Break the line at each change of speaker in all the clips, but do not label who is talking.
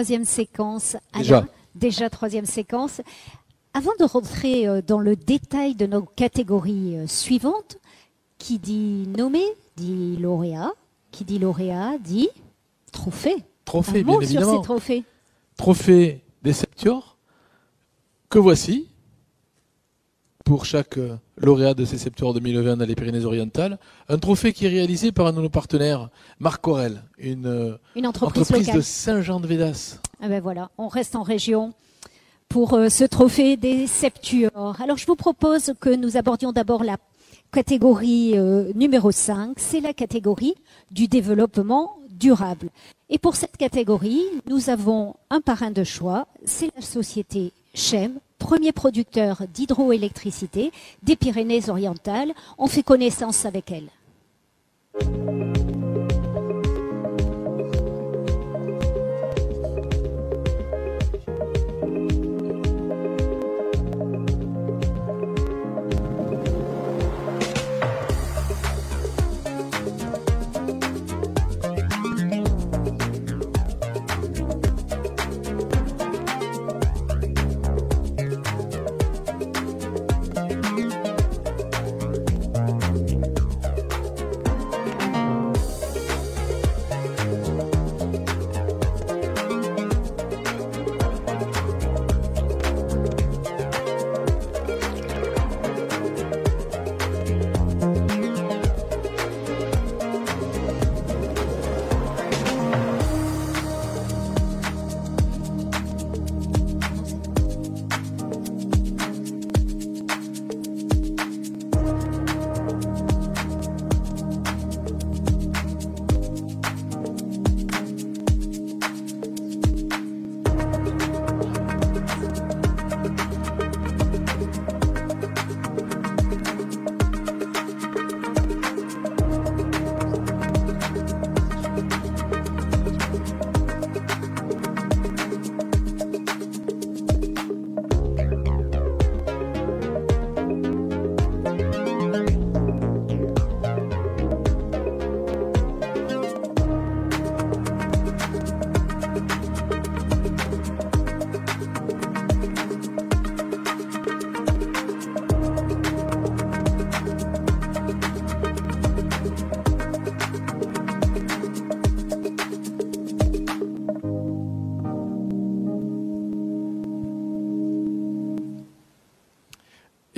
Troisième séquence.
Déjà.
déjà troisième séquence. Avant de rentrer euh, dans le détail de nos catégories euh, suivantes, qui dit nommé dit lauréat, qui dit lauréat dit trophée.
Trophée,
Un
bien
mot sur
évidemment.
ces trophées.
Trophée des Septiors, que voici, pour chaque euh, lauréat de ces Septiors 2020 dans les Pyrénées-Orientales. Un trophée qui est réalisé par un de nos partenaires, Marc Corel, une euh,
Une entreprise,
de Saint-Jean-de-Védas.
Ah ben voilà, on reste en région pour euh, ce trophée des Septuors. Alors je vous propose que nous abordions d'abord la catégorie euh, numéro 5, c'est la catégorie du développement durable. Et pour cette catégorie, nous avons un parrain de choix, c'est la société Chem, premier producteur d'hydroélectricité des Pyrénées-Orientales. On fait connaissance avec elle.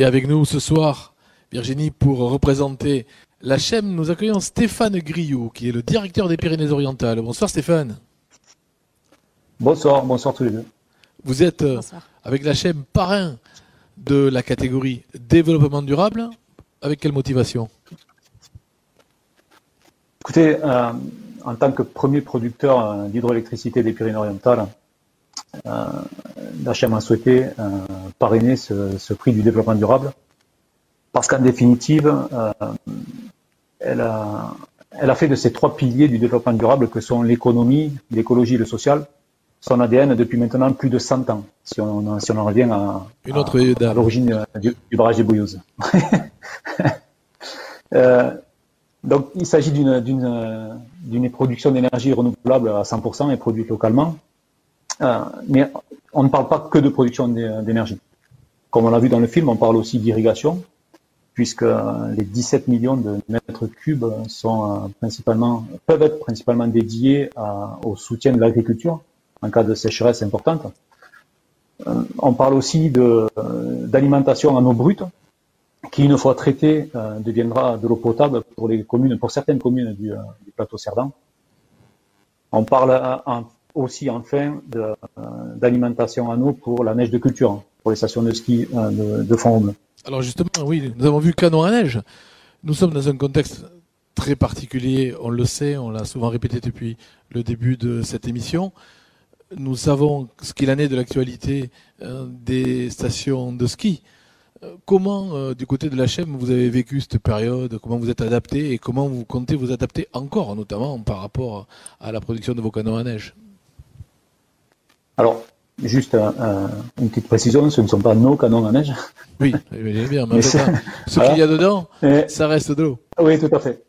Et avec nous ce soir, Virginie, pour représenter la chaîne, nous accueillons Stéphane Grillot, qui est le directeur des Pyrénées-Orientales. Bonsoir Stéphane.
Bonsoir, bonsoir tous les deux.
Vous êtes euh,
Bonsoir.
avec la chaîne parrain de la catégorie développement durable. Avec quelle motivation?
Écoutez, euh, en tant que premier producteur euh, d'hydroélectricité des Pyrénées-Orientales, euh, l'HM a souhaité euh, parrainer ce, ce prix du développement durable parce qu'en définitive, euh, elle, a, elle a fait de ces trois piliers du développement durable que sont l'économie, l'écologie et le social, son ADN depuis maintenant plus de 100 ans, si on, si on en revient à,
Une autre
à,
dame.
à l'origine euh, du, du barrage des Bouilleuses. Euh, donc, il s'agit d'une, d'une, d'une production d'énergie renouvelable à 100% et produite localement. Euh, mais on ne parle pas que de production d'é- d'énergie. Comme on l'a vu dans le film, on parle aussi d'irrigation, puisque les 17 millions de mètres cubes sont euh, principalement, peuvent être principalement dédiés au soutien de l'agriculture en cas de sécheresse importante. Euh, on parle aussi d'alimentation en eau brute, qui une fois traitée euh, deviendra de l'eau potable pour les communes, pour certaines communes du, du plateau Cerdan. On parle en- aussi enfin euh, d'alimentation en eau pour la neige de culture, hein, pour les stations de ski euh, de, de fond.
Alors justement, oui, nous avons vu canon à neige. Nous sommes dans un contexte très particulier, on le sait, on l'a souvent répété depuis le début de cette émission. Nous savons ce qu'il en est de l'actualité euh, des stations de ski. Comment, du côté de la chaîne, vous avez vécu cette période? Comment vous êtes adapté? Et comment vous comptez vous adapter encore, notamment par rapport à la production de vos canons à neige?
Alors, juste euh, euh, une petite précision, ce ne sont pas nos canons à neige.
Oui, imaginez bien, mais
Mais
ce
Voilà.
qu'il y a dedans,
Et-
ça reste de l'eau.
Oui, tout à fait.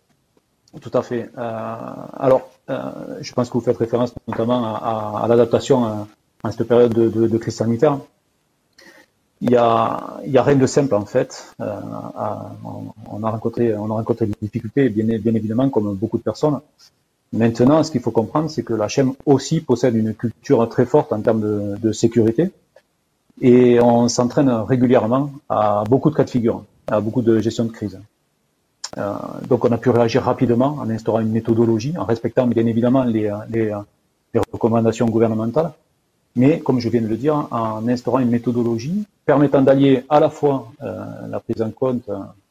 Tout à fait. Euh, alors, je pense que vous faites référence notamment à, l'adaptation à, cette période de, crise sanitaire. Il y a, il y a rien de simple en fait. on, a rencontré, on a rencontré des difficultés, bien, bien évidemment, comme beaucoup de personnes. Maintenant, ce qu'il faut comprendre, c'est que la chaîne aussi possède une culture très forte en termes de, sécurité. Et on s'entraîne régulièrement à beaucoup de cas de figure, à beaucoup de gestion de crise. Euh, donc on a pu réagir rapidement en instaurant une méthodologie, en respectant bien évidemment les, recommandations gouvernementales, mais comme je viens de le dire, en instaurant une méthodologie permettant d'allier à la fois euh, la prise en compte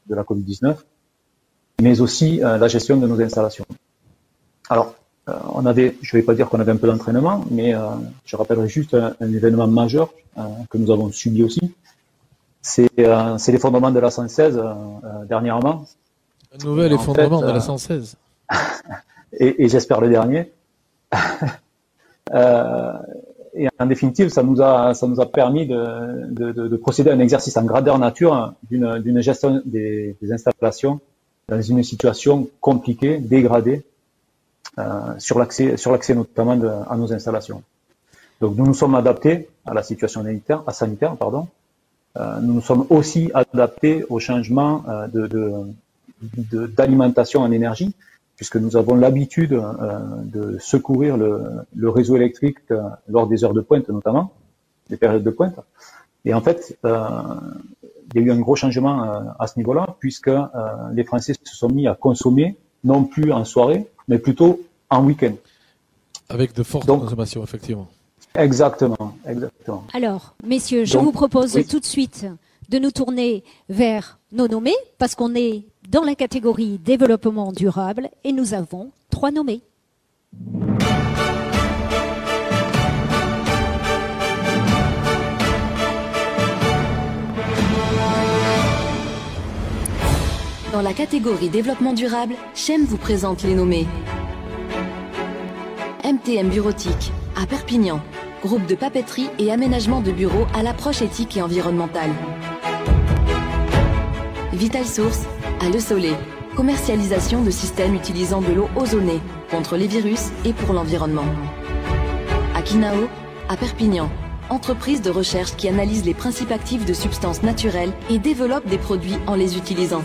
de la Covid-19, mais aussi euh, la gestion de nos installations. Alors, euh, on avait, je ne vais pas dire qu'on avait un peu d'entraînement, mais euh, je rappellerai juste un, événement majeur euh, que nous avons subi aussi. C'est l'effondrement de la 116 dernièrement.
Un nouvel effondrement de la 116.
et, et j'espère le dernier. et en définitive, ça nous a, ça nous a permis de, de, de, procéder à un exercice en grandeur nature d'une gestion des, des installations dans une situation compliquée, dégradée, sur l'accès, sur l'accès notamment à nos installations. Donc nous nous sommes adaptés à la situation sanitaire, à sanitaire, pardon. Euh, nous nous sommes aussi adaptés au changement euh, de, d'alimentation en énergie, puisque nous avons l'habitude euh, de secourir le, réseau électrique euh, lors des heures de pointe notamment, des périodes de pointe. Et en fait, euh, il y a eu un gros changement à ce niveau-là, puisque les Français se sont mis à consommer non plus en soirée, mais plutôt en week-end.
Avec de fortes consommations, effectivement.
Exactement, exactement.
Alors, messieurs, je vous propose tout de suite de nous tourner vers nos nommés, parce qu'on est dans la catégorie développement durable et nous avons trois nommés.
Dans la catégorie développement durable, Chem vous présente les nommés. MTM Bureautique, à Perpignan. Groupe de papeterie et aménagement de bureaux à l'approche éthique et environnementale. Vital Source, à Le Soleil. Commercialisation de systèmes utilisant de l'eau ozonée contre les virus et pour l'environnement. Akinao, à Perpignan. Entreprise de recherche qui analyse les principes actifs de substances naturelles et développe des produits en les utilisant.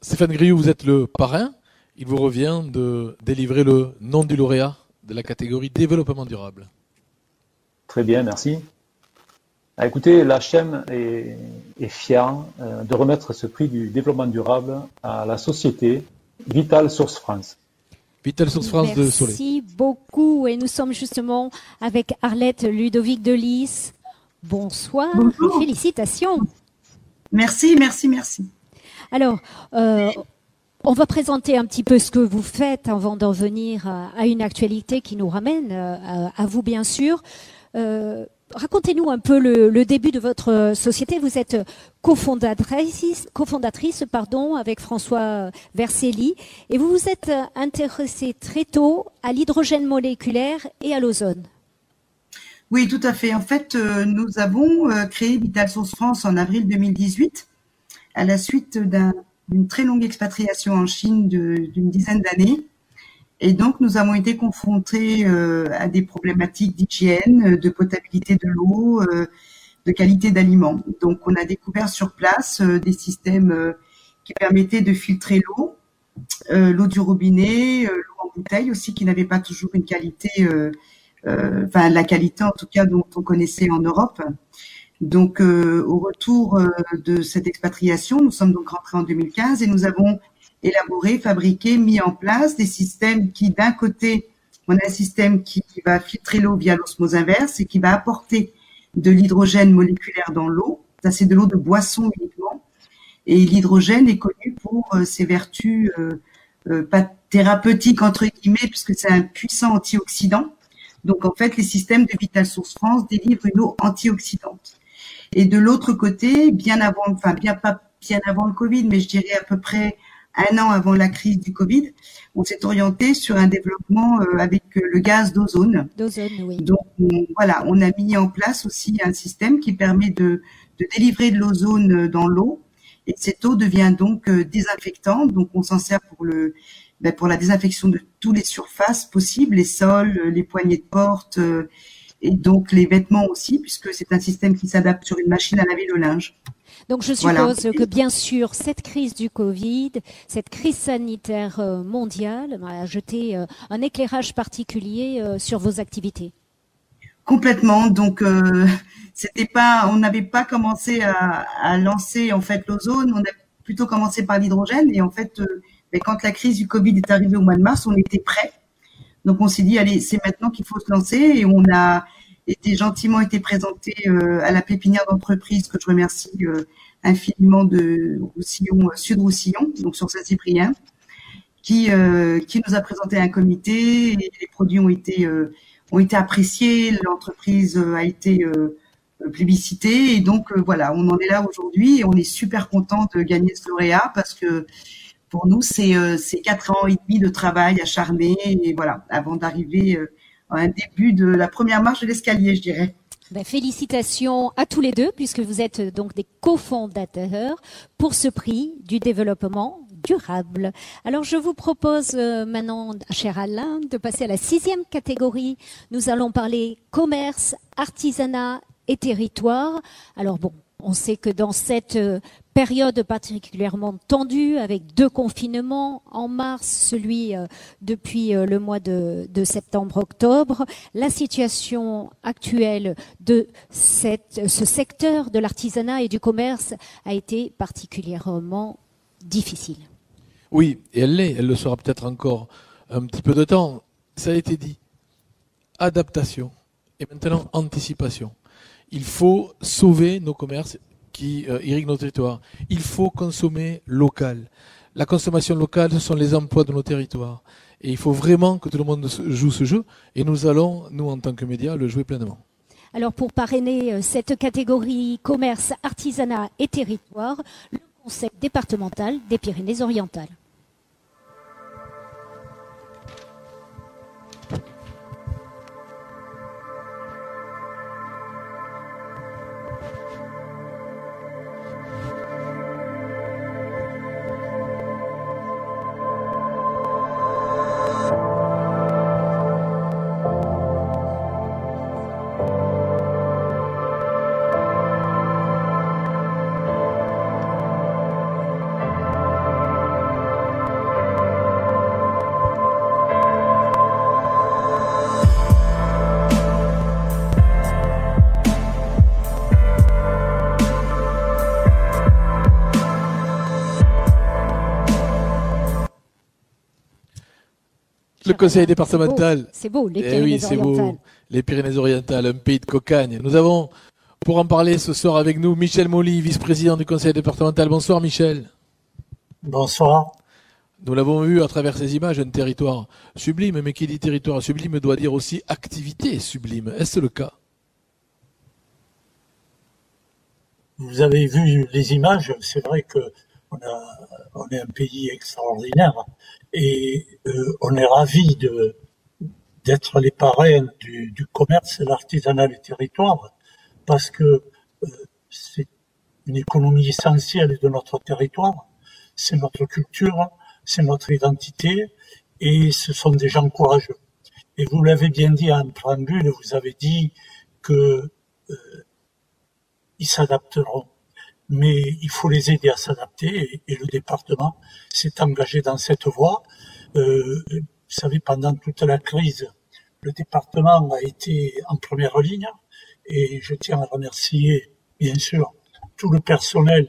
Stéphane Griou, vous êtes le parrain. Il vous revient de délivrer le nom du lauréat de la catégorie développement durable.
Très bien, merci. Ah, écoutez, la CHEM est, fière euh, de remettre ce prix du développement durable à la société Vital Source France.
Vital Source France
de
Soleil.
Merci beaucoup. Et nous sommes justement avec Arlette Ludovic Delis. Bonsoir. Félicitations.
Merci, merci, merci.
Alors, euh, on va présenter un petit peu ce que vous faites avant d'en venir à, une actualité qui nous ramène euh, à, vous, bien sûr. Euh, racontez-nous un peu le, début de votre société. Vous êtes cofondatrice, avec François Verselli et vous vous êtes intéressé très tôt à l'hydrogène moléculaire et à l'ozone.
Oui, tout à fait. En fait, nous avons créé Vital Source France en avril 2018 à la suite d'une très longue expatriation en Chine d'une dizaine d'années. Et donc, nous avons été confrontés euh, à des problématiques d'hygiène, de potabilité de l'eau, euh, de qualité d'aliments. Donc, on a découvert sur place euh, des systèmes qui permettaient de filtrer l'eau, l'eau du robinet, l'eau en bouteille aussi, qui n'avait pas toujours une qualité, enfin la qualité en tout cas dont on connaissait en Europe. Donc, euh, au retour euh, de cette expatriation, nous sommes donc rentrés en 2015 et nous avons élaboré, fabriqué, mis en place des systèmes qui, d'un côté, on a un système qui va filtrer l'eau via l'osmose inverse et qui va apporter de l'hydrogène moléculaire dans l'eau. Ça, c'est de l'eau de boisson uniquement. Et l'hydrogène est connu pour euh, ses vertus thérapeutiques entre guillemets, puisque c'est un puissant antioxydant. Donc en fait, les systèmes de Vital Source France délivrent une eau antioxydante. Et de l'autre côté, bien avant, enfin bien pas bien avant le Covid, mais je dirais à peu près un an avant la crise du Covid, on s'est orienté sur un développement euh, avec euh, le gaz d'ozone.
D'ozone, oui.
Donc voilà, on a mis en place aussi un système qui permet de, de délivrer de l'ozone dans l'eau Et cette eau devient donc euh, désinfectante. Donc on s'en sert pour le ben, pour la désinfection de toutes les surfaces possibles, les sols, les poignées de porte et donc les vêtements aussi, puisque c'est un système qui s'adapte sur une machine à laver le linge.
Donc je suppose que bien sûr cette crise du Covid, cette crise sanitaire euh, mondiale a jeté euh, un éclairage particulier euh, sur vos activités.
Complètement. Donc c'était pas, on n'avait pas commencé à, lancer en fait l'ozone, on a plutôt commencé par l'hydrogène et en fait ben, quand la crise du Covid est arrivée au mois de mars, on était prêts. Donc on s'est dit allez c'est maintenant qu'il faut se lancer et on a été gentiment été présenté euh, à la pépinière d'entreprise que je remercie euh, infiniment de Roussillon, euh, Sud Roussillon, donc sur Saint-Cyprien, qui qui nous a présenté un comité les produits ont été ont été appréciés, l'entreprise a été plébiscitée et donc voilà, on en est là aujourd'hui et on est super content de gagner ce lauréat parce que pour nous c'est c'est quatre ans et demi de travail acharné et voilà avant d'arriver un début de la première marche de l'escalier, je dirais.
Ben, félicitations à tous les deux, puisque vous êtes donc des cofondateurs pour ce prix du développement durable. Alors, je vous propose euh, maintenant, cher Alain, de passer à la sixième catégorie. Nous allons parler commerce, artisanat et territoire. Alors bon, on sait que dans cette euh, période particulièrement tendue, avec deux confinements en mars, celui euh, depuis euh, le mois de, septembre-octobre, la situation actuelle de ce secteur de l'artisanat et du commerce a été particulièrement difficile.
Oui, et elle l'est, elle le sera peut-être encore un petit peu de temps. Ça a été dit. Adaptation et maintenant anticipation. Il faut sauver nos commerces qui euh, irriguent nos territoires. Il faut consommer local. La consommation locale, ce sont les emplois de nos territoires. Et il faut vraiment que tout le monde joue ce jeu. Et nous allons, nous en tant que médias, le jouer pleinement.
Alors pour parrainer euh, cette catégorie commerce, artisanat et territoire, le Conseil départemental des Pyrénées-Orientales.
Conseil départemental.
C'est beau, les eh Pyrénées-Orientales.
Les Pyrénées-Orientales, un pays de cocagne. Nous avons, pour en parler ce soir avec nous, Michel Molly, vice-président du conseil départemental. Bonsoir Michel.
Bonsoir.
Nous l'avons vu à travers ces images, un territoire sublime, mais qui dit territoire sublime doit dire aussi activité sublime. Est-ce le cas?
Vous avez vu les images, c'est vrai que on, est un pays extraordinaire et euh, on est ravi de d'être les parrains du, commerce, l'artisanat du territoire, parce que euh, c'est une économie essentielle de notre territoire, c'est notre culture, c'est notre identité, et ce sont des gens courageux. Et vous l'avez bien dit en préambule, vous avez dit que euh, ils s'adapteront mais il faut les aider à s'adapter et, le département s'est engagé dans cette voie. Euh, vous savez, pendant toute la crise, le département a été en première ligne et je tiens à remercier bien sûr tout le personnel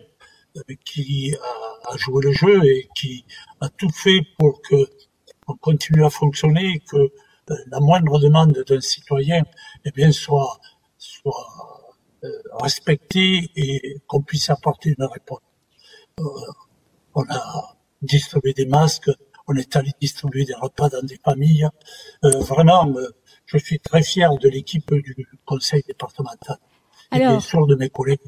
qui a, a joué le jeu et qui a tout fait pour que on continue à fonctionner, que euh, la moindre demande d'un citoyen eh bien soit soit euh, respecter et qu'on puisse apporter une réponse. Euh, on a distribué des masques, on est allé distribuer des repas dans des familles. Euh, vraiment, je suis très fier de l'équipe du conseil départemental et bien sûr de mes collègues.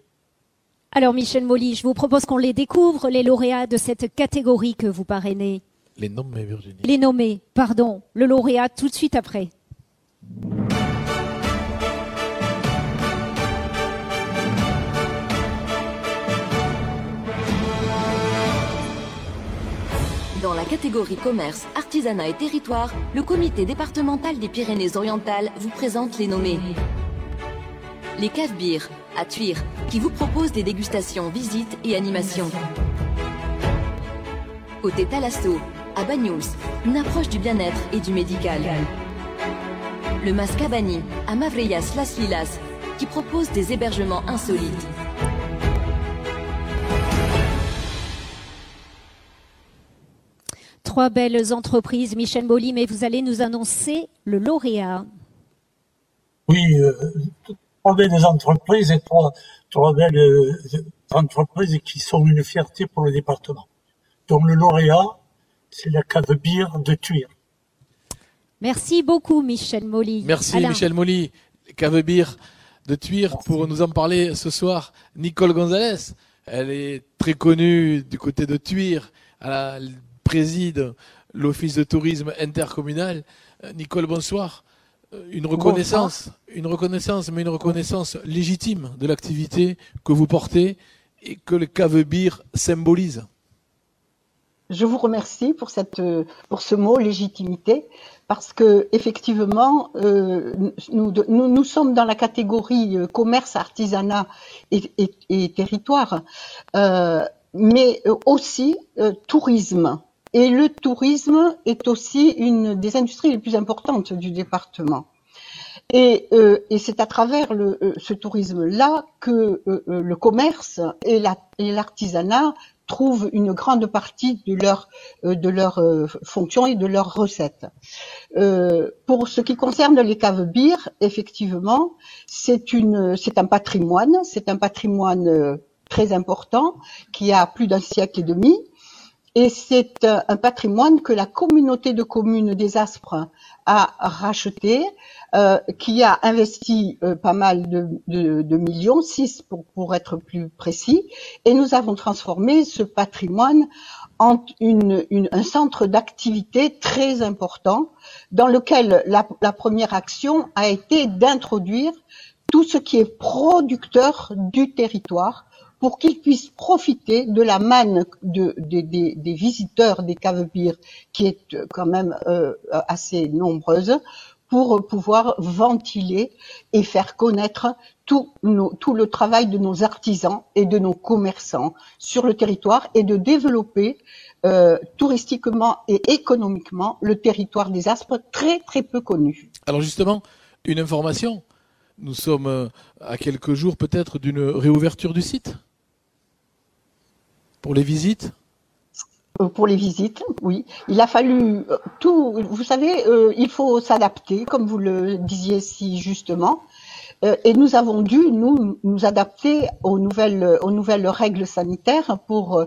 Alors Michel Molly, je vous propose qu'on les découvre, les lauréats de cette catégorie que vous parrainez.
Les nommés, Virginie.
Les nommés, pardon. Le lauréat tout de suite après.
Catégorie commerce, artisanat et territoire, le comité départemental des Pyrénées-Orientales vous présente les nommés. Les caves Beer, à Tuire, qui vous proposent des dégustations, visites et animations. Côté Talasso, à Banyuls, une approche du bien-être et du médical. Le Mascabani, à Mavreyas Las Lilas, qui propose des hébergements insolites.
Trois belles entreprises, Michel Molly, mais vous allez nous annoncer le lauréat.
Oui, euh, trois belles entreprises et trois, trois belles euh, entreprises qui sont une fierté pour le département. Donc le lauréat, c'est la cave bière de Tuire.
Merci beaucoup, Michel Molly.
Merci
Alain.
Michel Molly, cave bière de Tuire, pour nous en parler ce soir. Nicole Gonzalez, elle est très connue du côté de. Elle préside l'office de tourisme intercommunal. Euh, Nicole, bonsoir. Euh, Une reconnaissance, une reconnaissance, mais une reconnaissance légitime de l'activité que vous portez et que le cave bière symbolise.
Je vous remercie pour cette pour ce mot légitimité parce que effectivement euh, nous, nous nous sommes dans la catégorie commerce artisanat et, et, et territoire euh, mais aussi euh, tourisme et le tourisme est aussi une des industries les plus importantes du département et, euh, c'est à travers euh, ce tourisme-là que euh, le commerce et la- et l'artisanat trouvent une grande partie de leur euh, de leur fonction et de leurs recettes. Pour ce qui concerne les caves bières, effectivement, c'est un patrimoine, c'est un patrimoine très important qui a plus d'un siècle et demi. Et c'est euh, un patrimoine que la communauté de communes des Aspres a racheté, euh, qui a investi euh, pas mal de, de- de millions, 6 pour, être plus précis, et nous avons transformé ce patrimoine en un centre d'activité très important dans lequel la première action a été d'introduire tout ce qui est producteur du territoire pour qu'ils puissent profiter de la manne de- de- des- visiteurs des caves qui est euh, quand même euh, assez nombreuse, pour pouvoir ventiler et faire connaître tout, le travail de nos artisans et de nos commerçants sur le territoire et de développer euh, touristiquement et économiquement le territoire des Aspres, très très peu connu.
Alors justement, une information. Nous sommes à quelques jours peut-être d'une réouverture du site pour les visites.
Euh, Pour les visites, oui. Il a fallu euh, tout. Vous savez, euh, il faut s'adapter, comme vous le disiez si justement. Et nous avons dû nous nous adapter aux nouvelles aux nouvelles règles sanitaires pour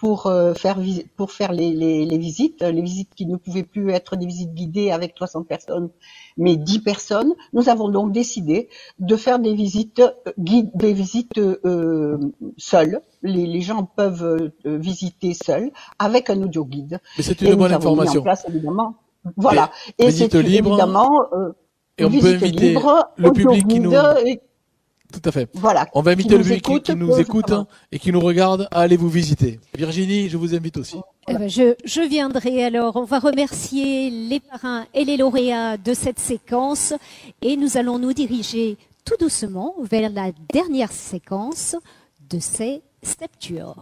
pour euh, faire pour faire les, les, les visites, les visites qui ne pouvaient plus être des visites guidées avec 300 personnes, mais 10 personnes. Nous avons donc décidé de faire des visites euh, guides, des visites euh, seules. Les, les gens peuvent euh, visiter seuls avec un audio guide.
Mais c'est
Et
une
nous
bonne
avons mis en
information.
place évidemment. Voilà. Et c'est
libre.
évidemment euh,
Et on peut
visite
inviter
libre,
le public qui nous-
et-
Tout à fait.
voilà.
On va
qui
inviter le public qui, nous écoute hein, et qui nous regarde à aller vous visiter. Virginie, je vous invite aussi.
Eh ben, je, je viendrai alors. On va remercier les parrains et les lauréats de cette séquence et nous allons nous diriger tout doucement vers la dernière séquence de ces Step Tours.